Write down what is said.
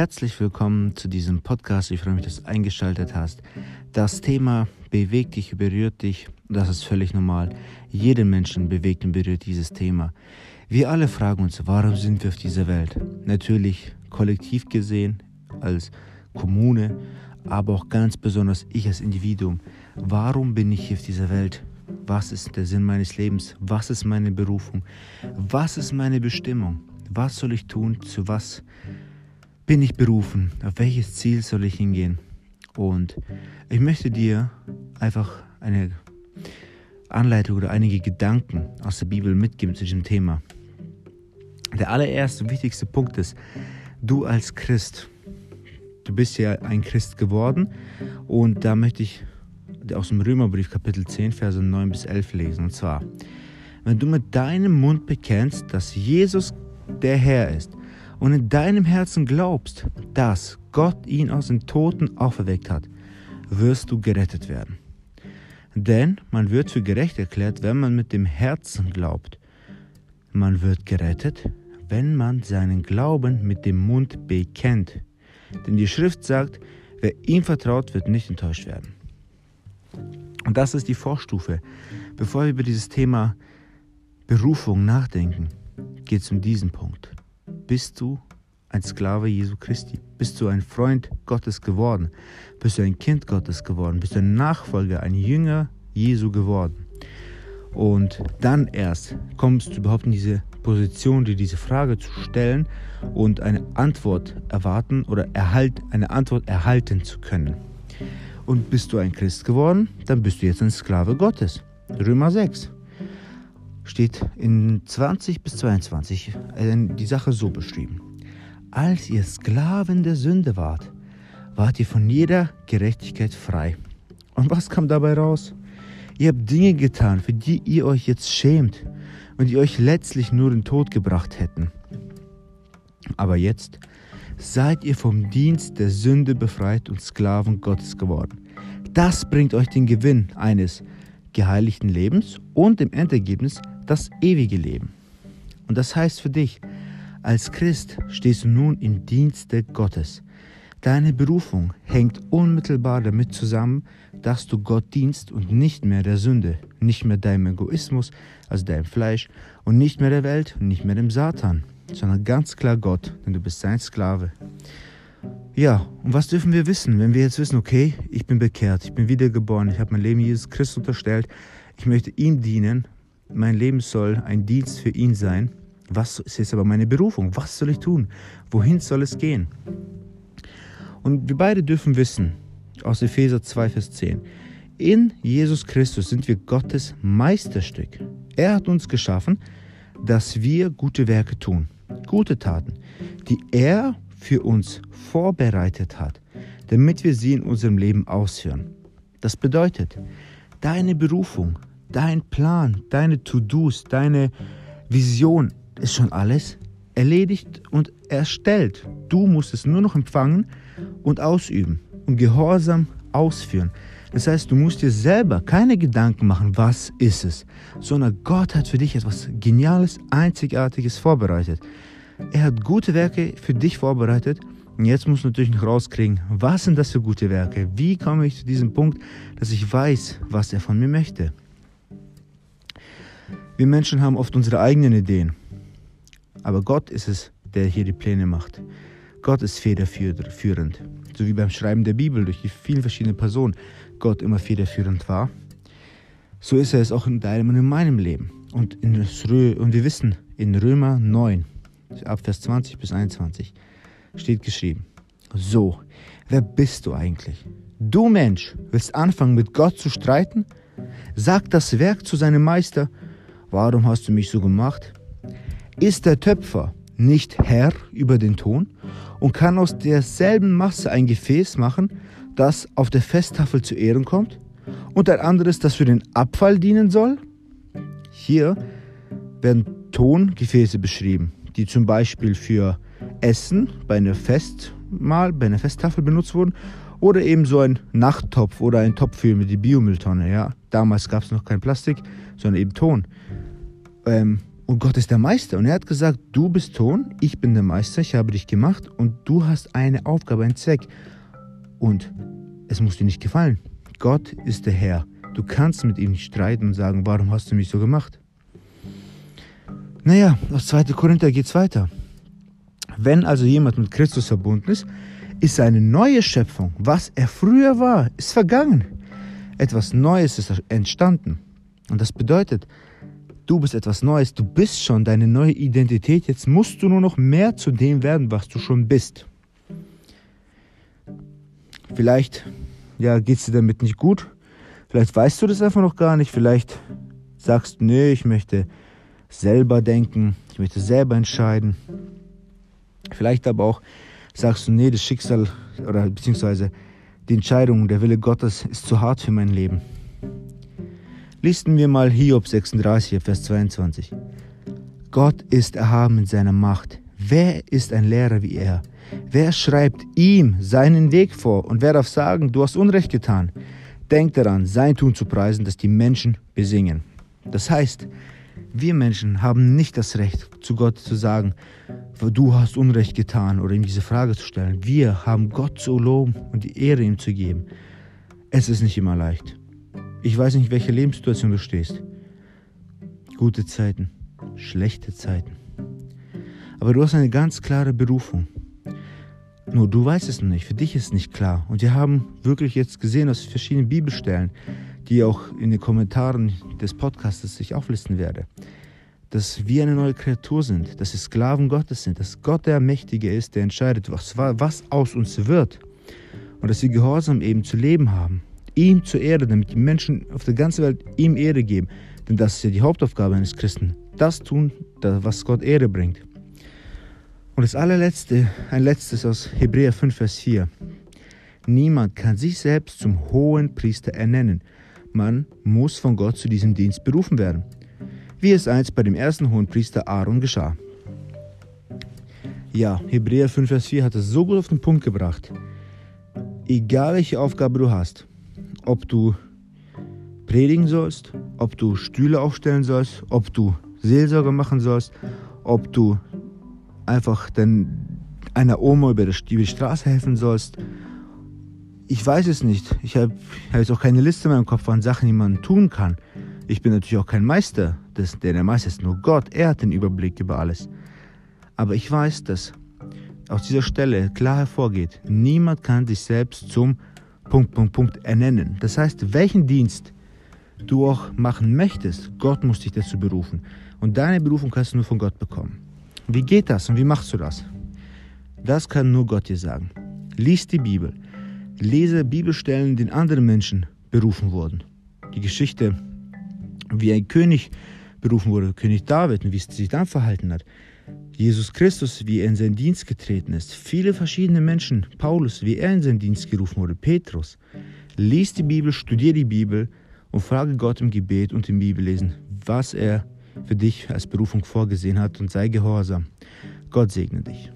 Herzlich willkommen zu diesem Podcast. Ich freue mich, dass du eingeschaltet hast. Das Thema bewegt dich, berührt dich. Das ist völlig normal. Jeden Menschen bewegt und berührt dieses Thema. Wir alle fragen uns, warum sind wir auf dieser Welt? Natürlich kollektiv gesehen, als Kommune, aber auch ganz besonders ich als Individuum. Warum bin ich hier auf dieser Welt? Was ist der Sinn meines Lebens? Was ist meine Berufung? Was ist meine Bestimmung? Was soll ich tun? Zu was bin ich berufen? Auf welches Ziel soll ich hingehen? Und ich möchte dir einfach eine Anleitung oder einige Gedanken aus der Bibel mitgeben zu diesem Thema. Der allererste wichtigste Punkt ist, du als Christ, du bist ja ein Christ geworden und da möchte ich aus dem Römerbrief Kapitel 10, Verse 9 bis 11 lesen. Und zwar, wenn du mit deinem Mund bekennst, dass Jesus der Herr ist und in deinem Herzen glaubst, dass Gott ihn aus den Toten auferweckt hat, wirst du gerettet werden. Denn man wird für gerecht erklärt, wenn man mit dem Herzen glaubt. Man wird gerettet, wenn man seinen Glauben mit dem Mund bekennt. Denn die Schrift sagt, wer ihm vertraut, wird nicht enttäuscht werden. Und das ist die Vorstufe. Bevor wir über dieses Thema Berufung nachdenken, geht es um diesen Punkt bist du ein Sklave Jesu Christi? Bist du ein Freund Gottes geworden? Bist du ein Kind Gottes geworden? Bist du ein Nachfolger, ein Jünger Jesu geworden? Und dann erst kommst du überhaupt in diese Position, dir diese Frage zu stellen und eine Antwort erwarten oder erhalt, eine Antwort erhalten zu können. Und bist du ein Christ geworden, dann bist du jetzt ein Sklave Gottes. Römer 6 steht in 20 bis 22 äh, die Sache so beschrieben. Als ihr Sklaven der Sünde wart, wart ihr von jeder Gerechtigkeit frei. Und was kam dabei raus? Ihr habt Dinge getan, für die ihr euch jetzt schämt und die euch letztlich nur in Tod gebracht hätten. Aber jetzt seid ihr vom Dienst der Sünde befreit und Sklaven Gottes geworden. Das bringt euch den Gewinn eines geheiligten Lebens und im Endergebnis das ewige Leben. Und das heißt für dich, als Christ stehst du nun im Dienste Gottes. Deine Berufung hängt unmittelbar damit zusammen, dass du Gott dienst und nicht mehr der Sünde, nicht mehr deinem Egoismus, also deinem Fleisch und nicht mehr der Welt und nicht mehr dem Satan, sondern ganz klar Gott, denn du bist sein Sklave. Ja, und was dürfen wir wissen, wenn wir jetzt wissen, okay, ich bin bekehrt, ich bin wiedergeboren, ich habe mein Leben Jesus Christus unterstellt, ich möchte ihm dienen, mein Leben soll ein Dienst für ihn sein. Was ist jetzt aber meine Berufung? Was soll ich tun? Wohin soll es gehen? Und wir beide dürfen wissen, aus Epheser 2, Vers 10, in Jesus Christus sind wir Gottes Meisterstück. Er hat uns geschaffen, dass wir gute Werke tun, gute Taten, die er für uns vorbereitet hat, damit wir sie in unserem Leben ausführen. Das bedeutet, deine Berufung, dein Plan, deine To-Dos, deine Vision ist schon alles erledigt und erstellt. Du musst es nur noch empfangen und ausüben und gehorsam ausführen. Das heißt, du musst dir selber keine Gedanken machen, was ist es, sondern Gott hat für dich etwas Geniales, Einzigartiges vorbereitet. Er hat gute Werke für dich vorbereitet und jetzt musst du natürlich noch rauskriegen, was sind das für gute Werke? Wie komme ich zu diesem Punkt, dass ich weiß, was er von mir möchte? Wir Menschen haben oft unsere eigenen Ideen. Aber Gott ist es, der hier die Pläne macht. Gott ist federführend. So wie beim Schreiben der Bibel durch die vielen verschiedenen Personen Gott immer federführend war. So ist er es auch in deinem und in meinem Leben. Und, in und wir wissen, in Römer 9, ab Vers 20 bis 21, steht geschrieben: So, wer bist du eigentlich? Du Mensch, willst anfangen mit Gott zu streiten? Sag das Werk zu seinem Meister warum hast du mich so gemacht? Ist der Töpfer nicht Herr über den Ton und kann aus derselben Masse ein Gefäß machen, das auf der Festtafel zu Ehren kommt, und ein anderes, das für den Abfall dienen soll? Hier werden Tongefäße beschrieben, die zum Beispiel für Essen bei einer Festmahl, bei einer Festtafel benutzt wurden, oder eben so ein Nachttopf oder ein Topf für die Biomülltonne. Ja, damals gab es noch kein Plastik, sondern eben Ton. Ähm, Und Gott ist der Meister. Und er hat gesagt, du bist Ton, ich bin der Meister, ich habe dich gemacht und du hast eine Aufgabe, einen Zweck. Und es muss dir nicht gefallen. Gott ist der Herr. Du kannst mit ihm streiten und sagen, warum hast du mich so gemacht? Naja, aus 2. Korinther geht es weiter. Wenn also jemand mit Christus verbunden ist, ist er eine neue Schöpfung. Was er früher war, ist vergangen. Etwas Neues ist entstanden. Und das bedeutet, Du bist etwas Neues, du bist schon deine neue Identität. Jetzt musst du nur noch mehr zu dem werden, was du schon bist. Vielleicht ja, geht es dir damit nicht gut. Vielleicht weißt du das einfach noch gar nicht. Vielleicht sagst du, nee, ich möchte selber denken, ich möchte selber entscheiden. Vielleicht aber auch sagst du, nee, das Schicksal oder beziehungsweise die Entscheidung, der Wille Gottes ist zu hart für mein Leben. Listen wir mal Hiob 36, Vers 22. Gott ist erhaben in seiner Macht. Wer ist ein Lehrer wie er? Wer schreibt ihm seinen Weg vor und wer darf sagen, du hast Unrecht getan? Denk daran, sein Tun zu preisen, das die Menschen besingen. Das heißt, wir Menschen haben nicht das Recht, zu Gott zu sagen, du hast Unrecht getan oder ihm diese Frage zu stellen. Wir haben Gott zu loben und die Ehre ihm zu geben. Es ist nicht immer leicht. Ich weiß nicht, welche Lebenssituation du stehst. Gute Zeiten, schlechte Zeiten. Aber du hast eine ganz klare Berufung. Nur du weißt es noch nicht, für dich ist es nicht klar. Und wir haben wirklich jetzt gesehen aus verschiedenen Bibelstellen, die auch in den Kommentaren des Podcasts ich auflisten werde, dass wir eine neue Kreatur sind, dass wir Sklaven Gottes sind, dass Gott der Mächtige ist, der entscheidet, was, was aus uns wird. Und dass wir Gehorsam eben zu leben haben ihm zur Ehre, damit die Menschen auf der ganzen Welt ihm Ehre geben. Denn das ist ja die Hauptaufgabe eines Christen. Das tun, was Gott Ehre bringt. Und das allerletzte, ein letztes aus Hebräer 5, Vers 4. Niemand kann sich selbst zum hohen Priester ernennen. Man muss von Gott zu diesem Dienst berufen werden, wie es einst bei dem ersten hohen Priester Aaron geschah. Ja, Hebräer 5, Vers 4 hat es so gut auf den Punkt gebracht. Egal welche Aufgabe du hast, ob du predigen sollst, ob du Stühle aufstellen sollst, ob du Seelsorge machen sollst, ob du einfach dann einer Oma über die Straße helfen sollst. Ich weiß es nicht. Ich habe hab jetzt auch keine Liste in meinem Kopf an Sachen, die man tun kann. Ich bin natürlich auch kein Meister. Das, der, der Meister ist nur Gott. Er hat den Überblick über alles. Aber ich weiß, dass aus dieser Stelle klar hervorgeht, niemand kann sich selbst zum Punkt, Punkt, Punkt ernennen. Das heißt, welchen Dienst du auch machen möchtest, Gott muss dich dazu berufen. Und deine Berufung kannst du nur von Gott bekommen. Wie geht das und wie machst du das? Das kann nur Gott dir sagen. Lies die Bibel. Lese Bibelstellen, in denen andere Menschen berufen wurden. Die Geschichte, wie ein König berufen wurde, König David und wie es sich dann verhalten hat. Jesus Christus, wie er in seinen Dienst getreten ist, viele verschiedene Menschen, Paulus, wie er in seinen Dienst gerufen wurde, Petrus. Lies die Bibel, studier die Bibel und frage Gott im Gebet und im Bibellesen, was er für dich als Berufung vorgesehen hat und sei gehorsam. Gott segne dich.